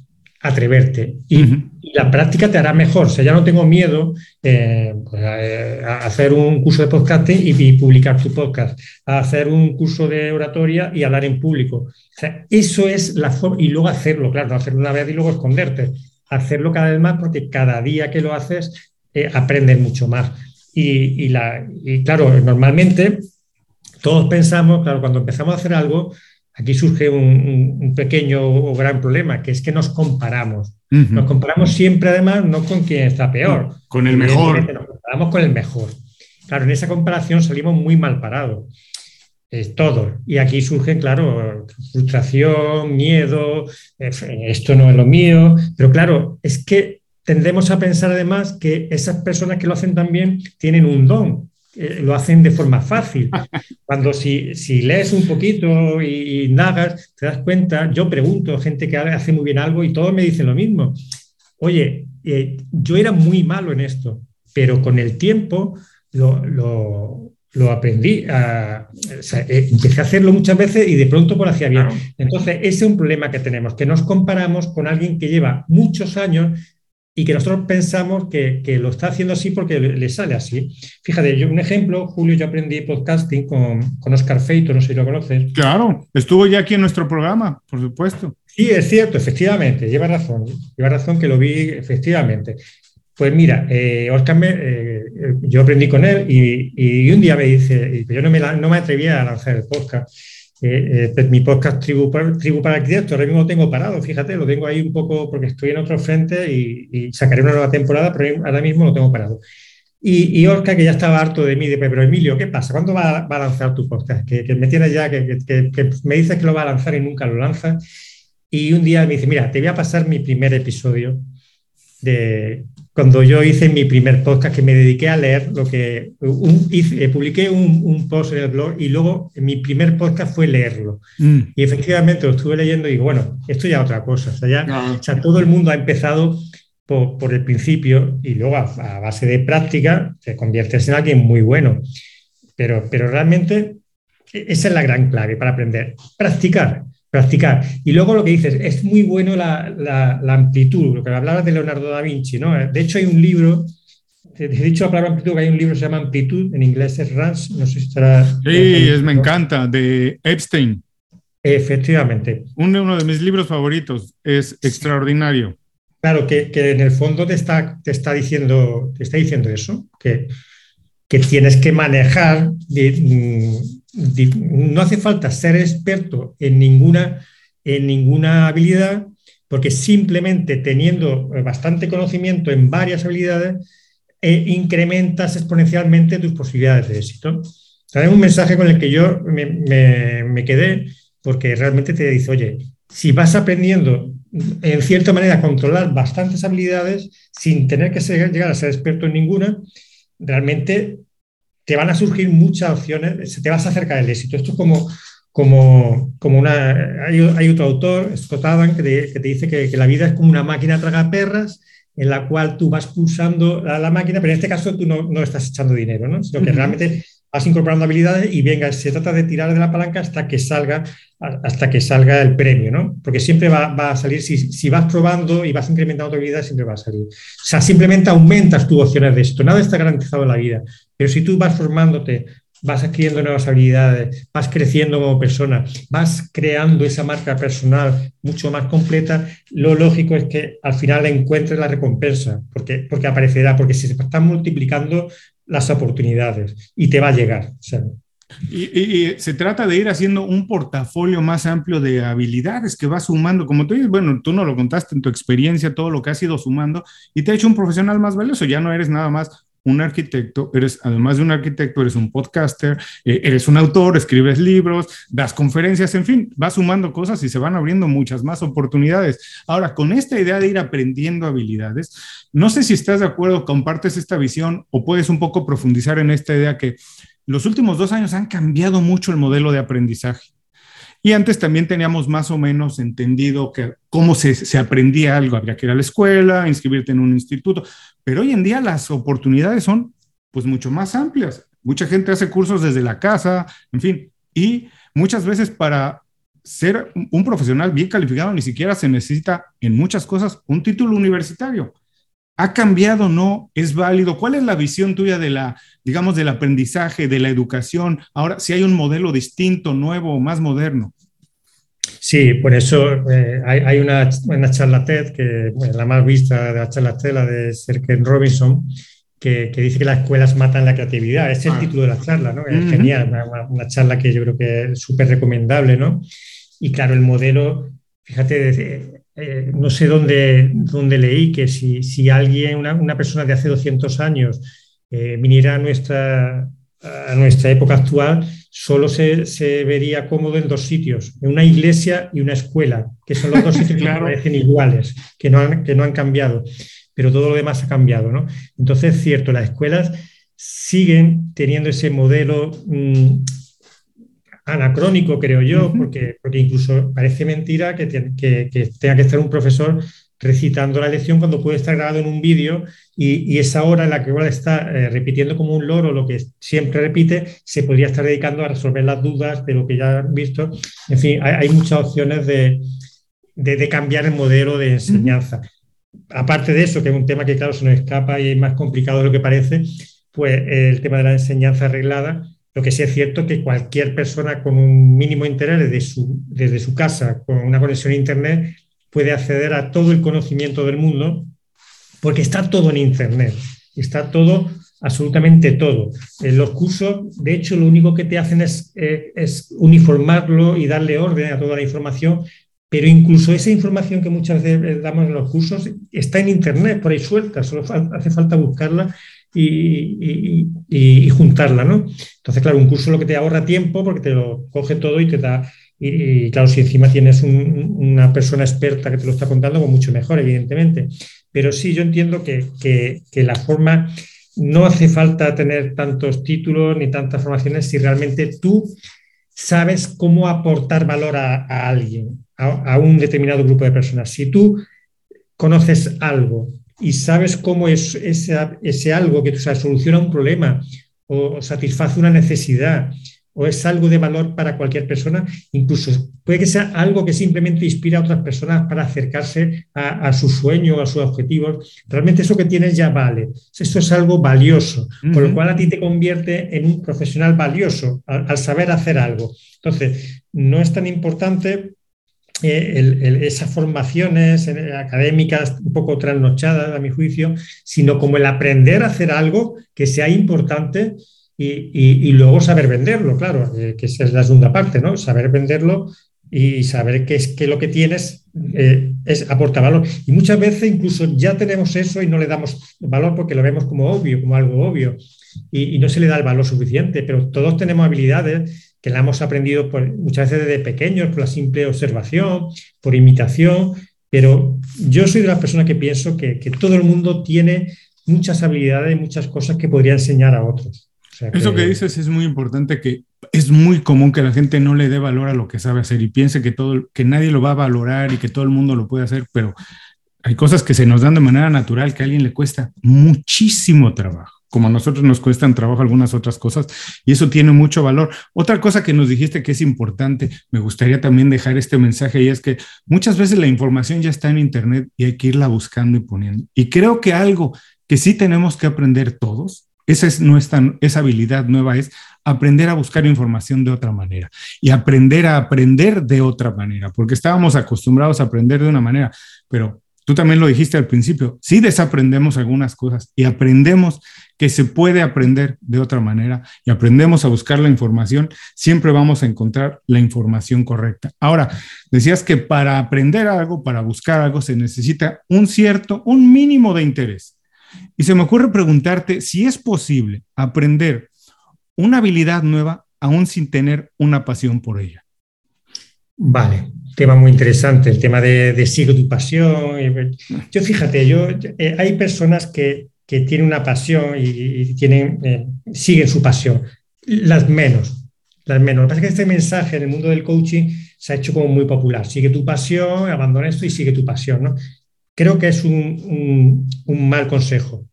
atreverte y, la práctica te hará mejor. O sea, ya no tengo miedo eh, pues, eh, a hacer un curso de podcast y, y, publicar tu podcast, a hacer un curso de oratoria y hablar en público. O sea, eso es la forma, y luego hacerlo, claro, no hacerlo una vez y luego esconderte hacerlo cada vez más porque cada día que lo haces eh, aprendes mucho más. Y, la, claro, normalmente todos pensamos, claro, cuando empezamos a hacer algo, aquí surge un, pequeño o gran problema, que es que nos comparamos. Nos comparamos siempre, además, no con quien está peor. Con el mejor. Nos comparamos con el mejor. Claro, en esa comparación salimos muy mal parados todo. Y aquí surgen, claro, frustración, miedo, esto no es lo mío, pero claro, es que tendemos a pensar además que esas personas que lo hacen también tienen un don, eh, lo hacen de forma fácil. Cuando si, si lees un poquito y, nagas, te das cuenta, yo pregunto a gente que hace muy bien algo y todos me dicen lo mismo. Oye, eh, yo era muy malo en esto, pero con el tiempo lo, aprendí, a, eh, empecé a hacerlo muchas veces y de pronto por hacía bien. Entonces, ese es un problema que tenemos, que nos comparamos con alguien que lleva muchos años y que nosotros pensamos que, lo está haciendo así porque le, sale así. Fíjate, yo un ejemplo, Julio, yo aprendí podcasting con, con Oscar Feito, no sé si lo conoces. Claro, estuvo ya aquí en nuestro programa, por supuesto. Sí, es cierto, efectivamente, lleva razón, lleva razón que lo vi efectivamente. Pues mira, eh, Oscar, me, eh, yo aprendí con él y, un día me dice, yo no me, no me atrevía a lanzar el podcast eh, pues mi podcast Tribu, Tribu para Arquitectos, ahora mismo lo tengo parado, fíjate, lo tengo ahí un poco porque estoy en otro frente y, sacaré una nueva temporada, pero ahora mismo lo tengo parado. Y, y Oscar, que ya estaba harto de mí, de, pero Emilio, ¿qué pasa? ¿Cuándo va, a lanzar tu podcast? Que, me tienes ya, que, me dices que lo va a lanzar y nunca lo lanza. Y un día me dice, mira, te voy a pasar mi primer episodio de, cuando yo hice mi primer podcast, que me dediqué a leer lo que hice, publiqué un, post en el blog y luego mi primer podcast fue leerlo. Mm. Y efectivamente lo estuve leyendo y digo, bueno, esto ya es otra cosa. O sea, ya, o sea, todo el mundo ha empezado por, por el principio y luego a, base de práctica te conviertes en alguien muy bueno. Pero, pero realmente e, esa es la gran clave para aprender. Practicar practicar. Y luego lo que dices, es muy bueno la, la, amplitud, lo que hablabas de Leonardo da Vinci, ¿no? De hecho, hay un libro, he dicho la palabra amplitud, que hay un libro que se llama Amplitud, en inglés es Rans, no sé si estará... Sí, es, me encanta, de Epstein. Efectivamente. Uno, uno de mis libros favoritos, es extraordinario. Claro, que, que, en el fondo te está, te está, diciendo, te está diciendo eso, que, que tienes que manejar no hace falta ser experto en ninguna, en ninguna habilidad, porque simplemente teniendo bastante conocimiento en varias habilidades, eh, incrementas exponencialmente tus posibilidades de éxito. Es un mensaje con el que yo me, quedé, porque realmente te dice, oye, si vas aprendiendo en cierta manera a controlar bastantes habilidades sin tener que llegar a ser experto en ninguna, realmente te van a surgir muchas opciones, te vas a acercar del éxito. Esto es como, como, como una... Hay, otro autor, Scott Adam, que te, dice que, la vida es como una máquina perras en la cual tú vas pulsando la, máquina, pero en este caso tú no, no estás echando dinero, ¿no? sino que realmente vas incorporando habilidades y venga, se trata de tirar de la palanca hasta que salga, hasta que salga el premio, ¿no? Porque siempre va, a salir, si, vas probando y vas incrementando tu habilidad, siempre va a salir. O sea, simplemente aumentas tus opciones de esto. Nada está garantizado en la vida, pero si tú vas formándote, vas adquiriendo nuevas habilidades, vas creciendo como persona, vas creando esa marca personal mucho más completa, lo lógico es que al final encuentres la recompensa, porque, porque aparecerá, porque se están multiplicando las oportunidades y te va a llegar. Y, se trata de ir haciendo un portafolio más amplio de habilidades que vas sumando, como tú dices, bueno, tú no lo contaste en tu experiencia, todo lo que has ido sumando y te ha hecho un profesional más valioso, ya no eres nada más un arquitecto, eres, además de un arquitecto, eres un podcaster, eh, eres un autor, escribes libros, das conferencias, en fin, vas sumando cosas y se van abriendo muchas más oportunidades. Ahora, con esta idea de ir aprendiendo habilidades, no sé si estás de acuerdo, compartes esta visión o puedes un poco profundizar en esta idea que los últimos dos años han cambiado mucho el modelo de aprendizaje. Y antes también teníamos más o menos entendido que cómo se, se, aprendía algo. Habría que ir a la escuela, inscribirte en un instituto. Pero hoy en día las oportunidades son pues mucho más amplias. Mucha gente hace cursos desde la casa, en fin. Y muchas veces para ser un profesional bien calificado ni siquiera se necesita en muchas cosas un título universitario. ¿Ha cambiado? ¿No? ¿Es válido? ¿Cuál es la visión tuya de la, digamos, del aprendizaje, de la educación? Ahora, si hay un modelo distinto, nuevo, más moderno. Sí, por eso eh, hay, una, una, charla TED, que la más vista de la charla TED, la de Serken Robinson, que, dice que las escuelas matan la creatividad. Es el ah. título de la charla, ¿no? Es genial, una, charla que yo creo que es súper recomendable, ¿no? Y claro, el modelo, fíjate, eh, no sé dónde, dónde leí que si, si alguien, una, persona de hace 200 años, eh, viniera a nuestra, a nuestra época actual, solo se, vería cómodo en dos sitios, en una iglesia y una escuela, que son los dos sitios que [LAUGHS] parecen iguales, que no, han, que no han cambiado, pero todo lo demás ha cambiado. ¿no? Entonces, es cierto, las escuelas siguen teniendo ese modelo mm, anacrónico, creo yo, porque, porque incluso parece mentira que, que, tenga que estar un profesor recitando la lección cuando puede estar grabado en un vídeo y, esa hora en la que igual está eh, repitiendo como un loro lo que siempre repite, se podría estar dedicando a resolver las dudas de lo que ya han visto. En fin, hay, muchas opciones de, de, cambiar el modelo de enseñanza. Aparte de eso, que es un tema que claro se nos escapa y es más complicado de lo que parece, pues el tema de la enseñanza arreglada, lo que sí es cierto es que cualquier persona con un mínimo interés desde su, desde su casa, con una conexión a Internet, puede acceder a todo el conocimiento del mundo, porque está todo en Internet, está todo, absolutamente todo. En los cursos, de hecho, lo único que te hacen es, eh, es uniformarlo y darle orden a toda la información, pero incluso esa información que muchas veces damos en los cursos está en Internet, por ahí suelta, solo hace falta buscarla y, juntarla, ¿no? Entonces, claro, un curso lo que te ahorra tiempo porque te lo coge todo y te da... Y, claro, si encima tienes una persona experta que te lo está contando, pues mucho mejor, evidentemente. Pero sí, yo entiendo que, que, la forma, no hace falta tener tantos títulos ni tantas formaciones si realmente tú sabes cómo aportar valor a, alguien, a, a, un determinado grupo de personas. Si tú conoces algo y sabes cómo es ese, algo que soluciona un problema o satisface una necesidad o es algo de valor para cualquier persona, incluso puede que sea algo que simplemente inspira a otras personas para acercarse a, su sueño, a sus objetivos. Realmente eso que tienes ya vale. Eso es algo valioso, con lo cual a ti te convierte en un profesional valioso al saber hacer algo. Entonces, no es tan importante eh, esas formaciones académicas un poco trasnochadas, a mi juicio, sino como el aprender a hacer algo que sea importante y, luego saber venderlo, claro, eh, que esa es la segunda parte, ¿no? Saber venderlo y saber que es que lo que tienes eh, es aporta valor. Y muchas veces incluso ya tenemos eso y no le damos valor porque lo vemos como obvio, como algo obvio, y, y no se le da el valor suficiente, pero todos tenemos habilidades que la hemos aprendido muchas veces desde pequeños, por la simple observación, por imitación, pero yo soy de las personas que pienso que, todo el mundo tiene muchas habilidades y muchas cosas que podría enseñar a otros. Eso que dices es muy importante, que es muy común que la gente no le dé valor a lo que sabe hacer y piense que, todo, que nadie lo va a valorar y que todo el mundo lo puede hacer, pero hay cosas que se nos dan de manera natural que a alguien le cuesta muchísimo trabajo como a nosotros nos cuestan trabajo algunas otras cosas, y eso tiene mucho valor. Otra cosa que nos dijiste que es importante, me gustaría también dejar este mensaje, y es que muchas veces la información ya está en Internet y hay que irla buscando y poniendo. Y creo que algo que sí tenemos que aprender todos, esa es nuestra, esa habilidad nueva es aprender a buscar información de otra manera y aprender a aprender de otra manera, porque estábamos acostumbrados a aprender de una manera, pero tú también lo dijiste al principio, sí desaprendemos algunas cosas y aprendemos que se puede aprender de otra manera y aprendemos a buscar la información, siempre vamos a encontrar la información correcta. Ahora, decías que para aprender algo, para buscar algo, se necesita un cierto, un mínimo de interés. Y se me ocurre preguntarte si es posible aprender una habilidad nueva aún sin tener una pasión por ella. Vale, tema muy interesante, el tema de, sigue tu pasión. Yo fíjate, yo, eh, hay personas que, tienen una pasión y, eh, siguen su pasión, las menos, las menos. Lo que pasa es que este mensaje en el mundo del coaching se ha hecho como muy popular. Sigue tu pasión, abandona esto y sigue tu pasión. ¿no? Creo que es un, mal consejo,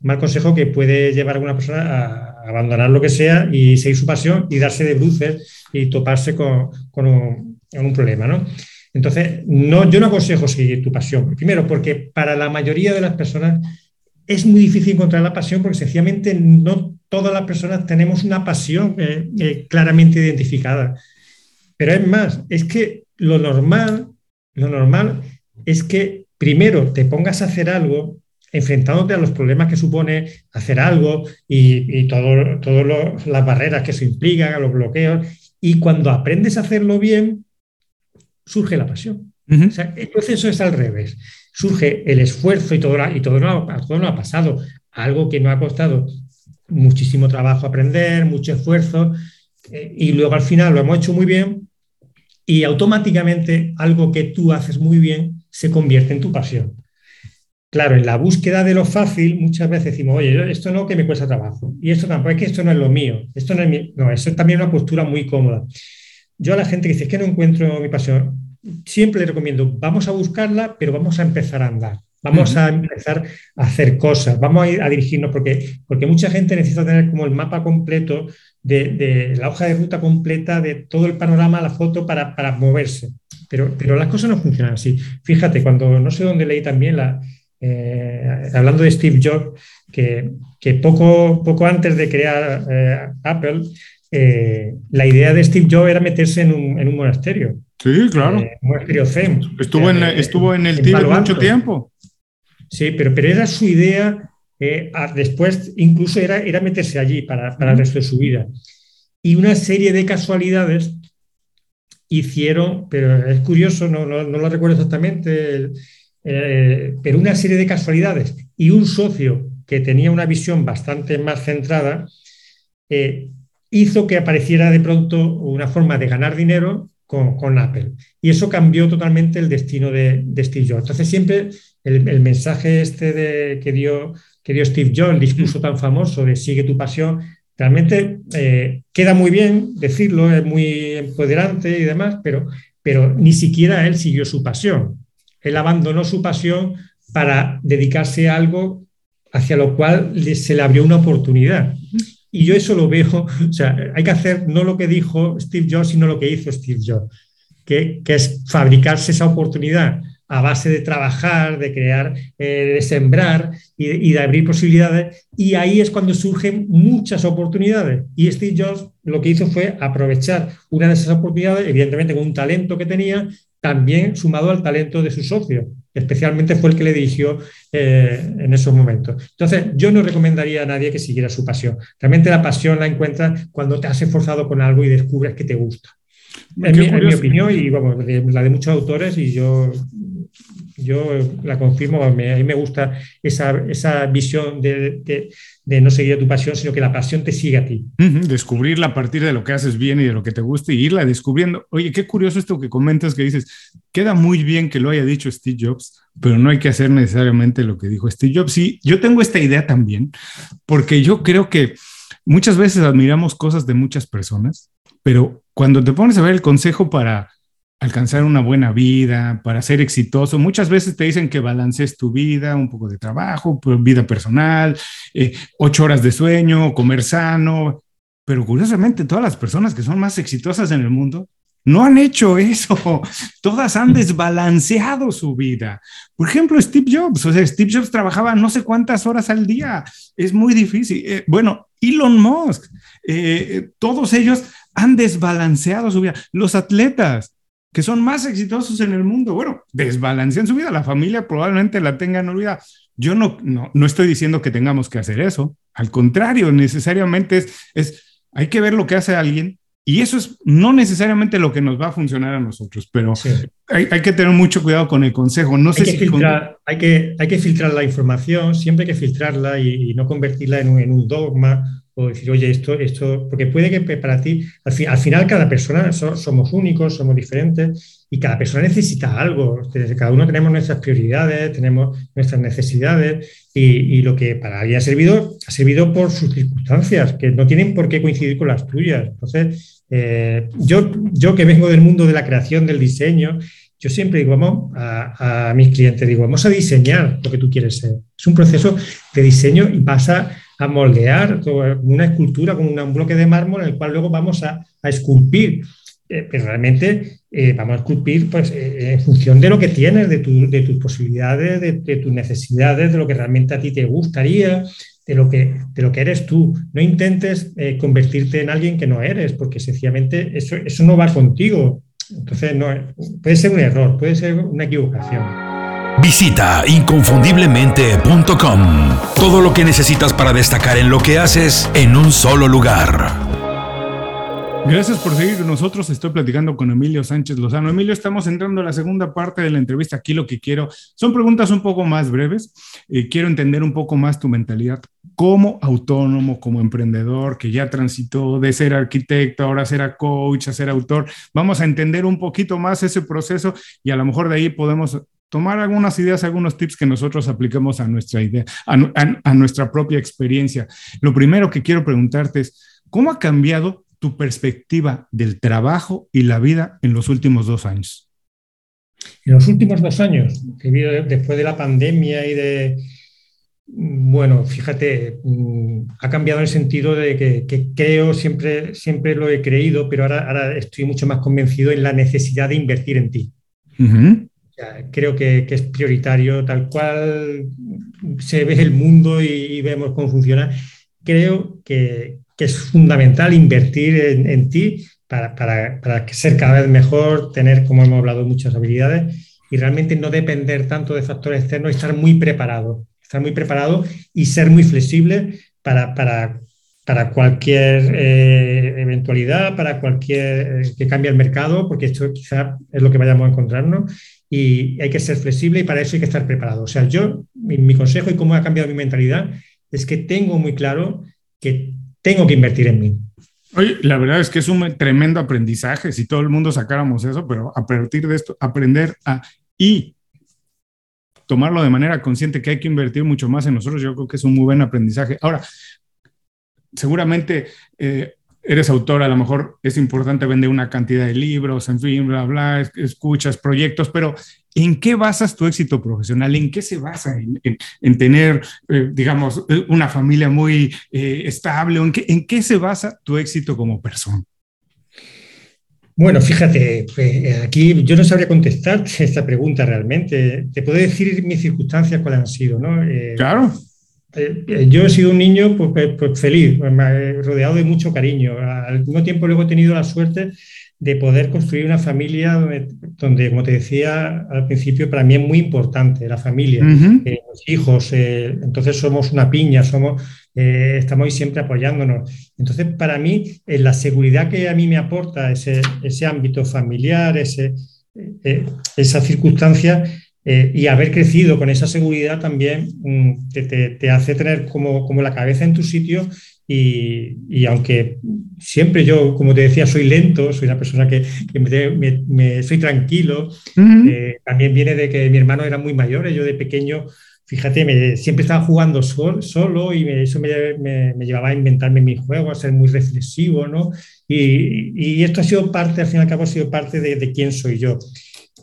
un mal consejo que puede llevar a alguna persona a abandonar lo que sea y seguir su pasión y darse de bruces y toparse con, con un un problema, ¿no? Entonces, no, yo no aconsejo seguir tu pasión. Primero, porque para la mayoría de las personas es muy difícil encontrar la pasión porque sencillamente no todas las personas tenemos una pasión eh, eh, claramente identificada. Pero es más, es que lo normal, lo normal es que primero te pongas a hacer algo enfrentándote a los problemas que supone hacer algo y, y todas las barreras que eso implica, a los bloqueos, y cuando aprendes a hacerlo bien, surge la pasión. el proceso es al revés. Surge el esfuerzo y todo, y todo, no, todo no ha pasado. Algo que no ha costado muchísimo trabajo aprender, mucho esfuerzo, eh, y luego al final lo hemos hecho muy bien y automáticamente algo que tú haces muy bien se convierte en tu pasión. Claro, en la búsqueda de lo fácil muchas veces decimos, oye, esto no que me cuesta trabajo, y esto tampoco, es que esto no es lo mío, esto no es No, eso es también una postura muy cómoda. Yo a la gente que dice que no encuentro mi pasión, siempre le recomiendo, vamos a buscarla, pero vamos a empezar a andar. Vamos a empezar a hacer cosas, vamos a, ir a dirigirnos, porque, porque mucha gente necesita tener como el mapa completo de, la hoja de ruta completa, de todo el panorama, la foto para, para moverse. Pero, pero, las cosas no funcionan así. Fíjate, cuando no sé dónde leí también, la, eh, hablando de Steve Jobs, que, que, poco, poco antes de crear eh, Apple, eh, la idea de Steve Jobs era meterse en un, en un monasterio. Sí, claro. un monasterio Zen. Estuvo en, estuvo en el Tíbet mucho tiempo. Sí, pero, pero era su idea, eh, después incluso era, era meterse allí para, para, el resto de su vida. Y una serie de casualidades hicieron, pero es curioso, no, no, lo recuerdo exactamente, eh, pero una serie de casualidades y un socio que tenía una visión bastante más centrada, eh, hizo que apareciera de pronto una forma de ganar dinero con, con Apple. Y eso cambió totalmente el destino de, de Steve Jobs. Entonces siempre el, mensaje este de, que, dio, que dio Steve Jobs, el discurso tan famoso de sigue tu pasión, realmente eh, queda muy bien decirlo, es muy empoderante y demás, pero, pero ni siquiera él siguió su pasión. Él abandonó su pasión para dedicarse a algo hacia lo cual se le abrió una oportunidad. Y yo eso lo veo, o sea, hay que hacer no lo que dijo Steve Jobs, sino lo que hizo Steve Jobs, que, que es fabricarse esa oportunidad a base de trabajar, de crear, eh, de sembrar y, de abrir posibilidades. Y ahí es cuando surgen muchas oportunidades. Y Steve Jobs lo que hizo fue aprovechar una de esas oportunidades, evidentemente con un talento que tenía, también sumado al talento de su socio. Especialmente fue el que le dirigió eh, en esos momentos. Entonces, yo no recomendaría a nadie que siguiera su pasión. Realmente la pasión la encuentras cuando te has esforzado con algo y descubres que te gusta. En mi, opinión y la de muchos autores, y yo yo la confirmo, a mí me gusta esa, visión de, no seguir a tu pasión, sino que la pasión te sigue a ti. Descubrirla a partir de lo que haces bien y de lo que te gusta y irla descubriendo. Oye, qué curioso esto que comentas, que dices, queda muy bien que lo haya dicho Steve Jobs, pero no hay que hacer necesariamente lo que dijo Steve Jobs. Sí, yo tengo esta idea también, porque yo creo que muchas veces admiramos cosas de muchas personas, pero cuando te pones a ver el consejo para alcanzar una buena vida, para ser exitoso. Muchas veces te dicen que balancees tu vida, un poco de trabajo, pues, vida personal, eh, ocho horas de sueño, comer sano. Pero curiosamente, todas las personas que son más exitosas en el mundo no han hecho eso. [LAUGHS] Todas han desbalanceado su vida. Por ejemplo, Steve Jobs. O sea, Steve Jobs trabajaba no sé cuántas horas al día. Es muy difícil. Eh, bueno, Elon Musk. Eh, todos ellos han desbalanceado su vida. Los atletas que son más exitosos en el mundo. Bueno, desbalancean su vida, la familia probablemente la tengan olvidada. Yo no, no, no estoy diciendo que tengamos que hacer eso, al contrario, necesariamente es, es, hay que ver lo que hace alguien y eso es no necesariamente lo que nos va a funcionar a nosotros, pero hay, hay, que tener mucho cuidado con el consejo. No sé hay, que filtrar, hay, que, hay que filtrar la información, siempre hay que filtrarla y, no convertirla en un, en un dogma o decir, oye, esto, esto, porque puede que para ti, al, final cada persona somos únicos, somos diferentes y cada persona necesita algo. Cada uno tenemos nuestras prioridades, tenemos nuestras necesidades y, lo que para alguien ha servido, ha servido por sus circunstancias, que no tienen por qué coincidir con las tuyas. Entonces, eh, yo, yo que vengo del mundo de la creación, del diseño, yo siempre digo, vamos a, a mis clientes, digo, vamos a diseñar lo que tú quieres ser. Es un proceso de diseño y pasa a moldear una escultura con un bloque de mármol en el cual luego vamos a, esculpir. Eh, pero realmente eh, vamos a esculpir pues, eh, en función de lo que tienes, de, tus posibilidades, de, tus necesidades, de lo que realmente a ti te gustaría, de lo que, de lo que eres tú. No intentes convertirte en alguien que no eres, porque sencillamente eso, eso no va contigo. Entonces, puede ser un error, puede ser una equivocación. Visita inconfundiblemente.com. Todo lo que necesitas para destacar en lo que haces en un solo lugar. Gracias por seguir con nosotros. Estoy platicando con Emilio Sánchez Lozano. Emilio, estamos entrando a la segunda parte de la entrevista. Aquí lo que quiero son preguntas un poco más breves. Eh, quiero entender un poco más tu mentalidad como autónomo, como emprendedor, que ya transitó de ser arquitecto, ahora ser coach, a ser autor. Vamos a entender un poquito más ese proceso y a lo mejor de ahí podemos tomar algunas ideas, algunos tips que nosotros apliquemos a nuestra idea, a, nuestra propia experiencia. Lo primero que quiero preguntarte es, ¿cómo ha cambiado tu perspectiva del trabajo y la vida en los últimos dos años? En los últimos dos años, después de la pandemia y de, bueno, fíjate, mm, ha cambiado en el sentido de que, creo, siempre, siempre lo he creído, pero ahora, ahora, estoy mucho más convencido en la necesidad de invertir en ti. Creo que, es prioritario, tal cual se ve el mundo y, vemos cómo funciona. Creo que, es fundamental invertir en, ti para, para, para, ser cada vez mejor, tener, como hemos hablado, muchas habilidades y realmente no depender tanto de factores externos y estar muy preparado estar muy preparado y ser muy flexible para, para, para cualquier eh, eventualidad, para cualquier eh, que cambie el mercado, porque esto quizá es lo que vayamos a encontrarnos y hay que ser flexible y para eso hay que estar preparado. O sea, yo, mi, consejo y cómo ha cambiado mi mentalidad es que tengo muy claro que tengo que invertir en mí. Oye, la verdad es que es un tremendo aprendizaje si todo el mundo sacáramos eso, pero a partir de esto, aprender a y tomarlo de manera consciente que hay que invertir mucho más en nosotros, yo creo que es un muy buen aprendizaje. Ahora, seguramente eh, eres autor, a lo mejor es importante vender una cantidad de libros, en fin, bla, bla, escuchas, proyectos, pero ¿en qué basas tu éxito profesional? ¿En qué se basa? ¿En, tener, eh, digamos, una familia muy eh, estable? ¿En qué, ¿En qué se basa tu éxito como persona? Bueno, fíjate, pues, aquí yo no sabría contestar [LAUGHS] esta pregunta realmente. Te puedo decir mis circunstancias cuáles han sido, ¿no? Eh, claro. Eh, yo he sido un niño pues, pues, pues feliz, rodeado de mucho cariño. Al mismo tiempo luego he tenido la suerte de poder construir una familia donde, como te decía al principio, para mí es muy importante la familia, eh, los hijos, entonces somos una piña, somos, eh, estamos ahí siempre apoyándonos. Entonces, para mí, la seguridad que a mí me aporta ese, ese ámbito familiar, ese, eh, esa circunstancia, eh, y haber crecido con esa seguridad también mm, te, te, hace tener como, como, la cabeza en tu sitio y, y, aunque siempre yo, como te decía, soy lento, soy una persona que, me, me, soy tranquilo, también viene de que mi hermano era muy mayor, yo de pequeño fíjate, me, siempre estaba jugando solo y eso me, llevaba a inventarme mis juegos, a ser muy reflexivo, ¿no? Y, esto ha sido parte, al fin y al cabo, ha sido parte de, quién soy yo.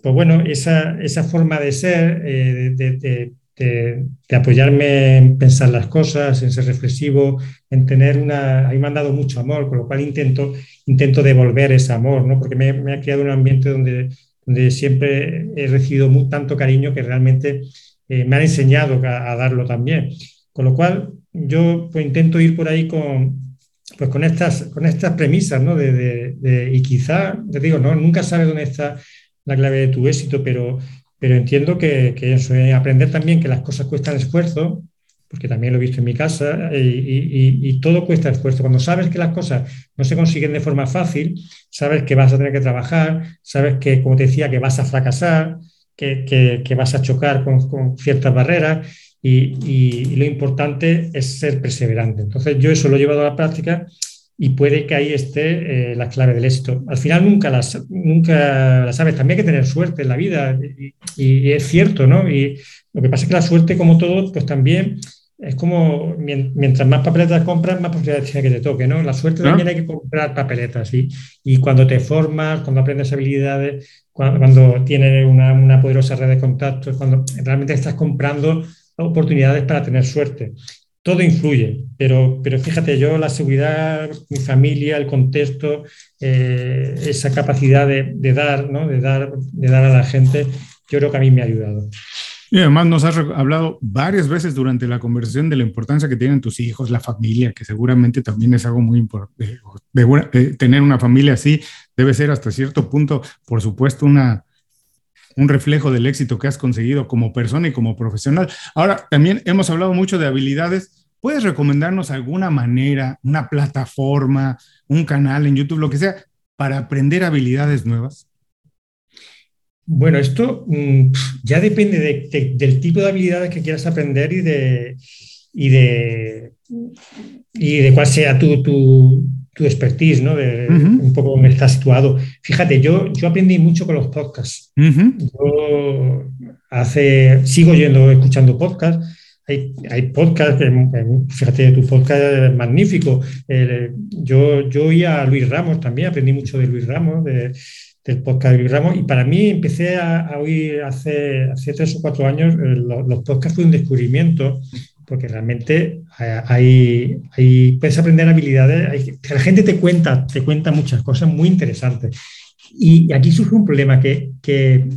Pues bueno, esa, esa forma de ser, eh, de, apoyarme en pensar las cosas, en ser reflexivo, en tener una... A mí me han dado mucho amor, con lo cual intento, intento devolver ese amor, ¿no? Porque me, ha creado un ambiente donde, donde siempre he recibido muy, tanto cariño que realmente eh, me han enseñado a, darlo también. Con lo cual, yo pues, intento ir por ahí con, pues, con, estas, con estas premisas, ¿no? De, y quizá, te digo, ¿no? nunca sabes dónde está la clave de tu éxito, pero, pero entiendo que, que eso, aprender también que las cosas cuestan esfuerzo, porque también lo he visto en mi casa, y, todo cuesta esfuerzo. Cuando sabes que las cosas no se consiguen de forma fácil, sabes que vas a tener que trabajar, sabes que, como te decía, que vas a fracasar, que, vas a chocar con, ciertas barreras y, lo importante es ser perseverante. Entonces yo eso lo he llevado a la práctica y puede que ahí esté eh, la clave del éxito. Al final nunca las, nunca las sabes, también hay que tener suerte en la vida y, es cierto, ¿no? Y lo que pasa es que la suerte, como todo, pues también es como mientras más papeletas compras, más posibilidades tiene que te toque, ¿no? La suerte también hay que comprar papeletas y, y cuando te formas, cuando aprendes habilidades, cuando, tienes una, poderosa red de contactos, cuando realmente estás comprando oportunidades para tener suerte. Todo influye, pero, pero fíjate, yo la seguridad, mi familia, el contexto, eh, esa capacidad de, dar, ¿no? de, dar, de dar a la gente, yo creo que a mí me ha ayudado. Y además nos has hablado varias veces durante la conversación de la importancia que tienen tus hijos, la familia, que seguramente también es algo muy importante. tener una familia así debe ser hasta cierto punto, por supuesto, una, un reflejo del éxito que has conseguido como persona y como profesional. Ahora, también hemos hablado mucho de habilidades. ¿Puedes recomendarnos alguna manera, una plataforma, un canal en YouTube, lo que sea, para aprender habilidades nuevas? Bueno, esto mm, ya depende del tipo de habilidades que quieras aprender y de, y de, y de cuál sea tu, tu, expertise, ¿no? De, Un poco donde estás situado. Fíjate, yo, yo aprendí mucho con los podcasts. Yo hace, sigo yendo, escuchando podcasts. Hay, hay podcasts, fíjate, tu podcast es magnífico. yo, yo oía a Luis Ramos también, aprendí mucho de Luis Ramos, de, del podcast de Ramos. Y para mí empecé a, oír hace, hace tres o cuatro años eh, los, podcasts fue un descubrimiento, porque realmente hay, hay, puedes aprender habilidades, la gente te cuenta, te cuenta muchas cosas muy interesantes. Y aquí surge un problema que, que,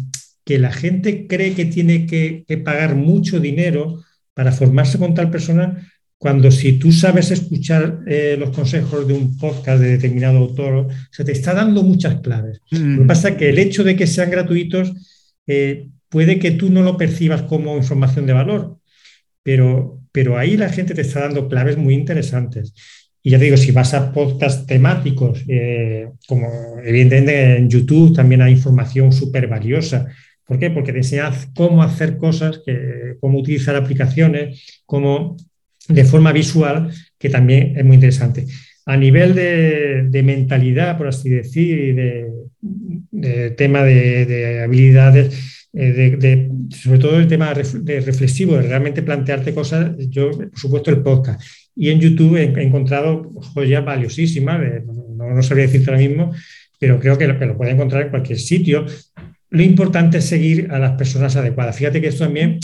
que la gente cree que tiene que, que pagar mucho dinero para formarse con tal persona cuando si tú sabes escuchar eh, los consejos de un podcast de determinado autor, se te está dando muchas claves. Lo que mm. pasa es que el hecho de que sean gratuitos eh, puede que tú no lo percibas como información de valor, pero, pero ahí la gente te está dando claves muy interesantes. Y ya te digo, si vas a podcasts temáticos, eh, como evidentemente en YouTube también hay información súper valiosa. ¿Por qué? Porque te enseñas cómo hacer cosas, que, cómo utilizar aplicaciones, cómo de forma visual, que también es muy interesante. A nivel de, mentalidad, por así decir, de, de tema de, habilidades, eh, sobre todo el tema de reflexivo, de realmente plantearte cosas, yo, por supuesto, el podcast. Y en YouTube he, encontrado joyas valiosísimas, no, no, sabría decirte ahora mismo, pero creo que lo, que lo puedes encontrar en cualquier sitio. Lo importante es seguir a las personas adecuadas. Fíjate que esto también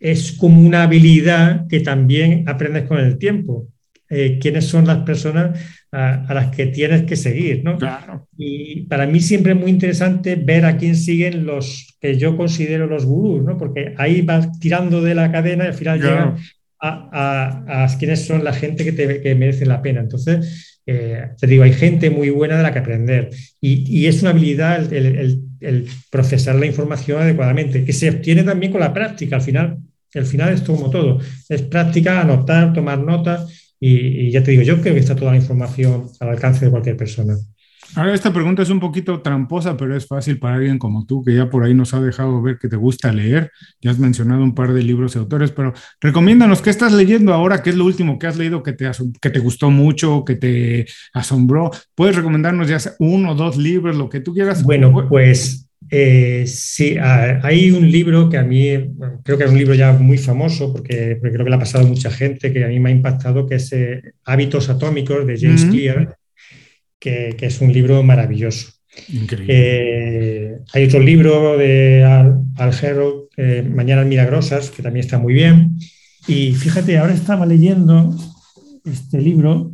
es como una habilidad que también aprendes con el tiempo. Eh, quiénes son las personas a, las que tienes que seguir, ¿no? Y para mí siempre es muy interesante ver a quién siguen los que yo considero los gurús, ¿no? Porque ahí vas tirando de la cadena y al final llegan a, a, quiénes son la gente que, te, que merece la pena. Entonces, eh, te digo, hay gente muy buena de la que aprender y, y es una habilidad el, el, procesar la información adecuadamente, que se obtiene también con la práctica. Al final, al final es como todo, es práctica, anotar, tomar notas y, ya te digo, yo creo que está toda la información al alcance de cualquier persona. Ahora, esta pregunta es un poquito tramposa, pero es fácil para alguien como tú, que ya por ahí nos ha dejado ver que te gusta leer. Ya has mencionado un par de libros y autores, pero recomiéndanos qué estás leyendo ahora, qué es lo último que has leído que te, que te gustó mucho, que te asombró. Puedes recomendarnos ya uno o dos libros, lo que tú quieras. Bueno, pues eh, sí, hay un libro que a mí, creo que es un libro ya muy famoso, porque, creo que le ha pasado a mucha gente, que a mí me ha impactado, que es eh, Hábitos Atómicos de James Clear, que, es un libro maravilloso. Eh, hay otro libro de Al, Al Mañanas Milagrosas, que también está muy bien. Y fíjate, ahora estaba leyendo este libro,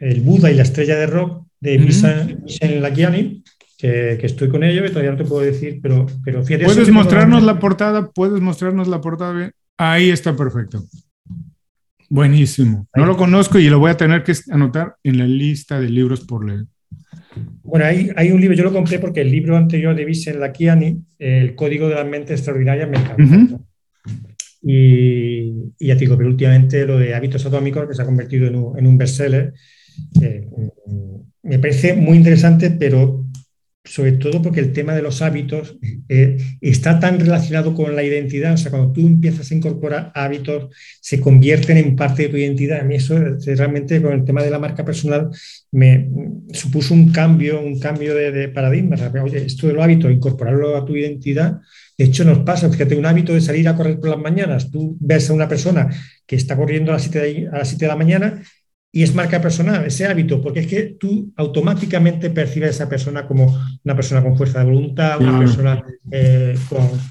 El Buda y la estrella de rock, de Michel Lakiani que, estoy con ello y todavía no te puedo decir, pero, pero fíjate. ¿Puedes mostrarnos la portada? ¿Puedes mostrarnos la portada? Ahí está perfecto. Buenísimo. No lo conozco y lo voy a tener que anotar en la lista de libros por leer. Bueno, hay, hay un libro, yo lo compré porque el libro anterior de Vincent Lakiani, El Código de la Mente Extraordinaria, me encanta. y, y, ya te digo, pero últimamente lo de hábitos atómicos, que se ha convertido en un, en un bestseller, eh, me parece muy interesante, pero sobre todo porque el tema de los hábitos eh, está tan relacionado con la identidad, o sea, cuando tú empiezas a incorporar hábitos, se convierten en parte de tu identidad. A mí eso realmente con el tema de la marca personal me supuso un cambio, un cambio de, paradigma. Oye, esto de los hábitos, incorporarlo a tu identidad, de hecho nos pasa, fíjate, un hábito de salir a correr por las mañanas, tú ves a una persona que está corriendo a las 7 de, a las 7 de la mañana y es marca personal, ese hábito, porque es que tú automáticamente percibes a esa persona como una persona con fuerza de voluntad, una persona eh,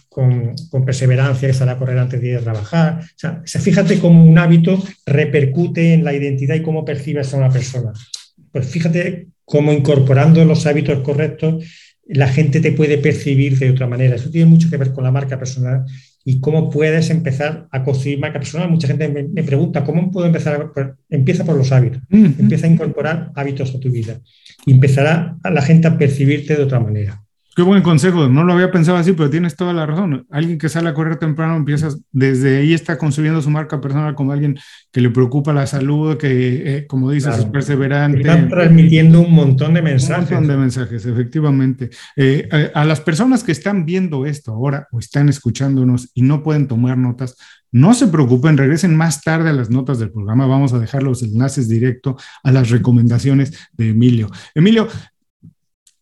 con, perseverancia que sale a correr antes de ir a trabajar. O sea, fíjate cómo un hábito repercute en la identidad y cómo percibes a una persona. Pues fíjate cómo incorporando los hábitos correctos la gente te puede percibir de otra manera. Eso tiene mucho que ver con la marca personal y cómo puedes empezar a construir marca personal. Mucha gente me, pregunta, ¿cómo puedo empezar? Pues, empieza por los hábitos, empieza a incorporar hábitos a tu vida y empezará a la gente a percibirte de otra manera. Qué buen consejo, no lo había pensado así, pero tienes toda la razón. Alguien que sale a correr temprano empieza, desde ahí está construyendo su marca personal como alguien que le preocupa la salud, que, eh, como dices, es perseverante. Están transmitiendo un montón de mensajes. Un montón de mensajes, efectivamente. Eh, a, a, las personas que están viendo esto ahora o están escuchándonos y no pueden tomar notas, no se preocupen, regresen más tarde a las notas del programa. Vamos a dejar los enlaces directo a las recomendaciones de Emilio. Emilio,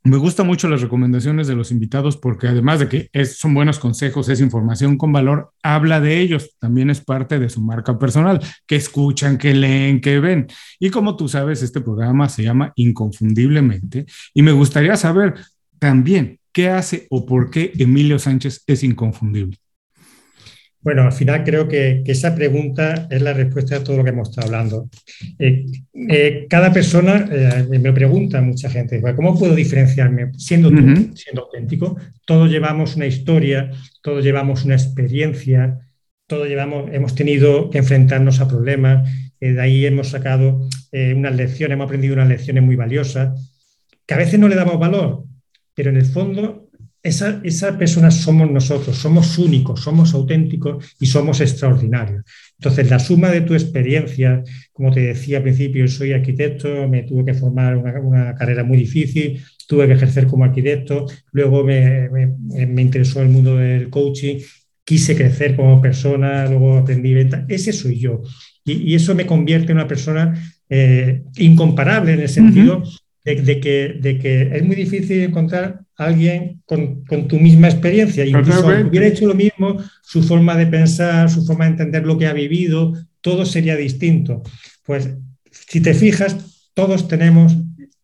me gustan mucho las recomendaciones de los invitados porque además de que son buenos consejos, es información con valor, habla de ellos, también es parte de su marca personal, que escuchan, que leen, que ven. Y como tú sabes, este programa se llama Inconfundiblemente y me gustaría saber también qué hace o por qué Emilio Sánchez es inconfundible. Bueno, al final creo que, esa pregunta es la respuesta a todo lo que hemos estado hablando. Eh, eh, cada persona eh, me pregunta mucha gente, ¿cómo puedo diferenciarme siendo tú, siendo auténtico? Todos llevamos una historia, todos llevamos una experiencia, todos llevamos, hemos tenido que enfrentarnos a problemas, de ahí hemos sacado unas lecciones, hemos aprendido unas lecciones muy valiosas, que a veces no le damos valor, pero en el fondo esa, esa persona somos nosotros, somos únicos, somos auténticos y somos extraordinarios. Entonces, la suma de tu experiencia, como te decía al principio, soy arquitecto, me tuve que formar una, carrera muy difícil, tuve que ejercer como arquitecto, luego me, me, interesó el mundo del coaching, quise crecer como persona, luego aprendí venta, ese soy yo. Y, eso me convierte en una persona eh, incomparable en el sentido de, que, de que es muy difícil encontrar alguien con, tu misma experiencia. Incluso hubiera hecho lo mismo, su forma de pensar, su forma de entender lo que ha vivido, todo sería distinto. Pues si te fijas, todos tenemos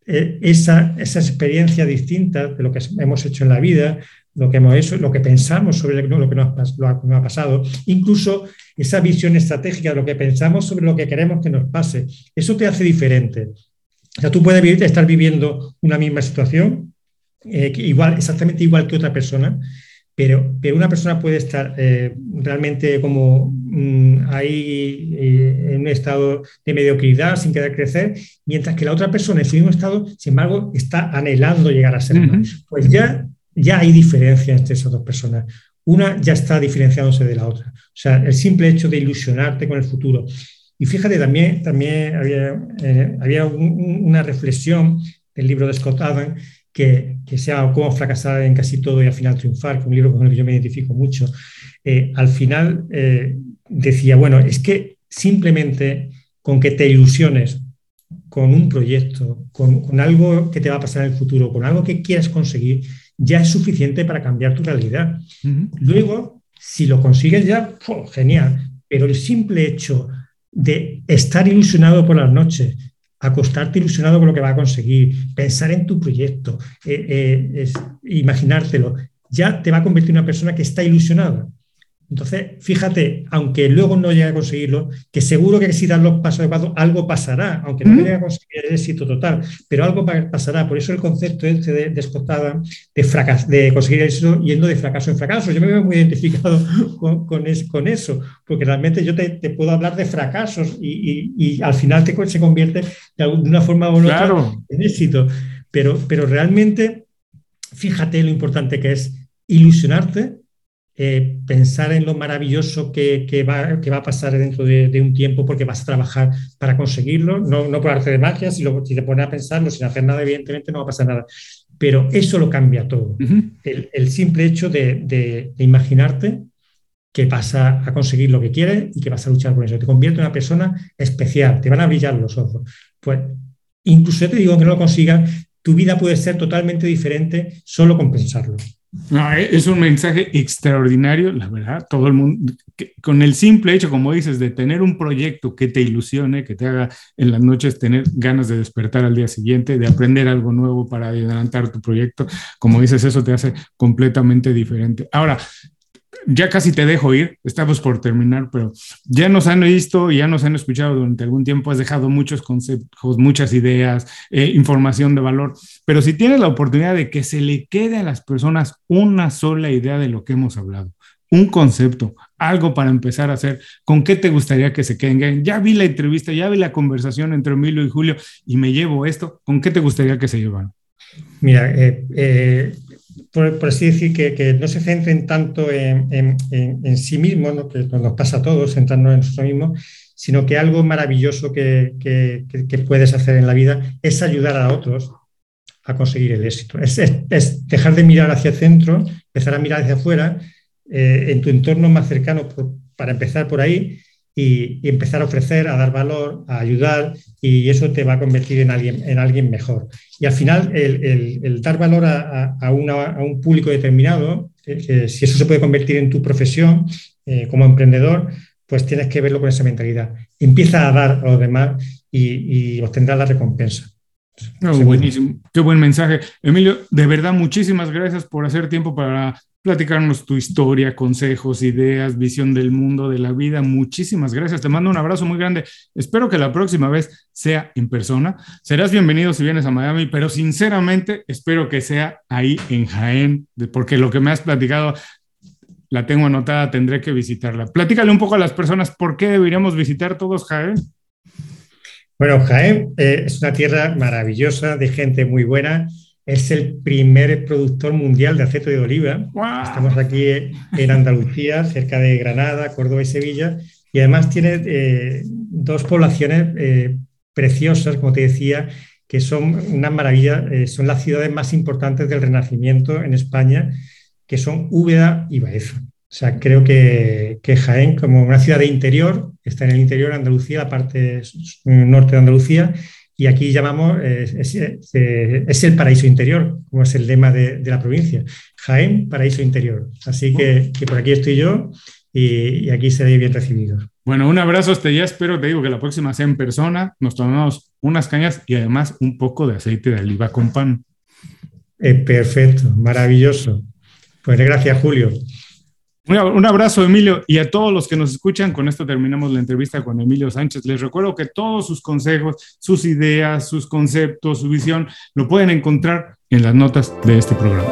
eh, esa, esa experiencia distinta de lo que hemos hecho en la vida, lo que hemos hecho, lo que pensamos sobre lo que nos, ha pasado, incluso esa visión estratégica de lo que pensamos sobre lo que queremos que nos pase. Eso te hace diferente. O sea, tú puedes vivir, estar viviendo una misma situación, eh, igual, exactamente igual que otra persona, pero, pero una persona puede estar eh, realmente como mm, ahí eh, en un estado de mediocridad, sin querer crecer, mientras que la otra persona en su mismo estado, sin embargo, está anhelando llegar a ser Pues ya, ya hay diferencia entre esas dos personas. Una ya está diferenciándose de la otra. O sea, el simple hecho de ilusionarte con el futuro y fíjate, también, también había, eh, había una reflexión del libro de Scott Adams que, que se llama Cómo fracasar en casi todo y al final triunfar, que es un libro con el que yo me identifico mucho. Eh, al final eh, decía, bueno, es que simplemente con que te ilusiones con un proyecto, con, con, algo que te va a pasar en el futuro, con algo que quieras conseguir, ya es suficiente para cambiar tu realidad. Luego, si lo consigues ya, genial, pero el simple hecho de estar ilusionado por las noches, acostarte ilusionado con lo que va a conseguir, pensar en tu proyecto, eh, eh, imaginártelo, ya te va a convertir en una persona que está ilusionada. Entonces, fíjate, aunque luego no llegue a conseguirlo, que seguro que si das los pasos adecuados, algo pasará, aunque no llegue a conseguir el éxito total, pero algo pasará. Por eso el concepto este de, de de, de conseguir el éxito yendo de fracaso en fracaso. Yo me veo muy identificado [LAUGHS] con, con, eso, porque realmente yo te, puedo hablar de fracasos y, al final te, se convierte de, una forma u otra en éxito. Pero, pero realmente, fíjate lo importante que es ilusionarte eh, pensar en lo maravilloso que, va, que, va, a pasar dentro de, un tiempo porque vas a trabajar para conseguirlo, no, no por arte de magia, si, lo, si te pones a pensarlo sin hacer nada, evidentemente no va a pasar nada. Pero eso lo cambia todo. el, simple hecho de, imaginarte que vas a, conseguir lo que quieres y que vas a luchar por eso. Te convierte en una persona especial, te van a brillar los ojos. Pues incluso te digo que no lo consigas, tu vida puede ser totalmente diferente solo con pensarlo. No, e, es un mensaje extraordinario, la verdad, todo el mundo, con el simple hecho, como dices, de tener un proyecto que te ilusione, que te haga en las noches tener ganas de despertar al día siguiente, de aprender algo nuevo para adelantar tu proyecto, como dices, eso te hace completamente diferente. Ahora, ya casi te dejo ir, estamos por terminar, pero ya nos han visto y ya nos han escuchado durante algún tiempo, has dejado muchos conceptos, muchas ideas, eh, información de valor, pero si tienes la oportunidad de que se le quede a las personas una sola idea de lo que hemos hablado, un concepto, algo para empezar a hacer, ¿con qué te gustaría que se queden? Ya vi la entrevista, ya vi la conversación entre Emilio y Julio y me llevo esto, ¿con qué te gustaría que se llevaran? Mira, eh, eh por, así decir, que, no se centren tanto en, sí mismos, que nos pasa a todos, centrarnos en nosotros mismos, sino que algo maravilloso que, puedes hacer en la vida es ayudar a otros a conseguir el éxito. Es, dejar de mirar hacia el centro, empezar a mirar hacia afuera, eh, en tu entorno más cercano, para empezar por ahí, y, empezar a ofrecer, a dar valor, a ayudar y eso te va a convertir en alguien, en alguien mejor. Y al final, el, dar valor a, a, un público determinado, eh, si eso se puede convertir en tu profesión eh, como emprendedor, pues tienes que verlo con esa mentalidad. Empieza a dar a los demás y, y obtendrás la recompensa. buenísimo, qué buen mensaje. Emilio, de verdad, muchísimas gracias por hacer tiempo para platicarnos tu historia, consejos, ideas, visión del mundo, de la vida. Muchísimas gracias. Te mando un abrazo muy grande. Espero que la próxima vez sea en persona. Serás bienvenido si vienes a Miami, pero sinceramente espero que sea ahí en Jaén, porque lo que me has platicado la tengo anotada, tendré que visitarla. Platícale un poco a las personas por qué deberíamos visitar todos Jaén. Bueno, Jaén eh, es una tierra maravillosa, de gente muy buena es el primer productor mundial de aceite de oliva. Estamos aquí en Andalucía, cerca de Granada, Córdoba y Sevilla, y además tiene eh, dos poblaciones eh, preciosas, como te decía, que son una maravilla, eh, son las ciudades más importantes del Renacimiento en España, que son Úbeda y Baeza. O sea, creo que, que, Jaén, como una ciudad de interior, está en el interior de Andalucía, la parte norte de Andalucía, y aquí llamamos, eh, eh, es, el paraíso interior, como es el lema de, la provincia. Jaén, paraíso interior. Así que, por aquí estoy yo y, aquí seré bien recibido. Bueno, un abrazo hasta ya. Espero, te digo, que la próxima sea en persona. Nos tomamos unas cañas y además un poco de aceite de oliva con pan. Eh, perfecto, maravilloso. Pues gracias, Julio. Un abrazo, Emilio, y a todos los que nos escuchan. Con esto terminamos la entrevista con Emilio Sánchez. Les recuerdo que todos sus consejos, sus ideas, sus conceptos, su visión, lo pueden encontrar en las notas de este programa.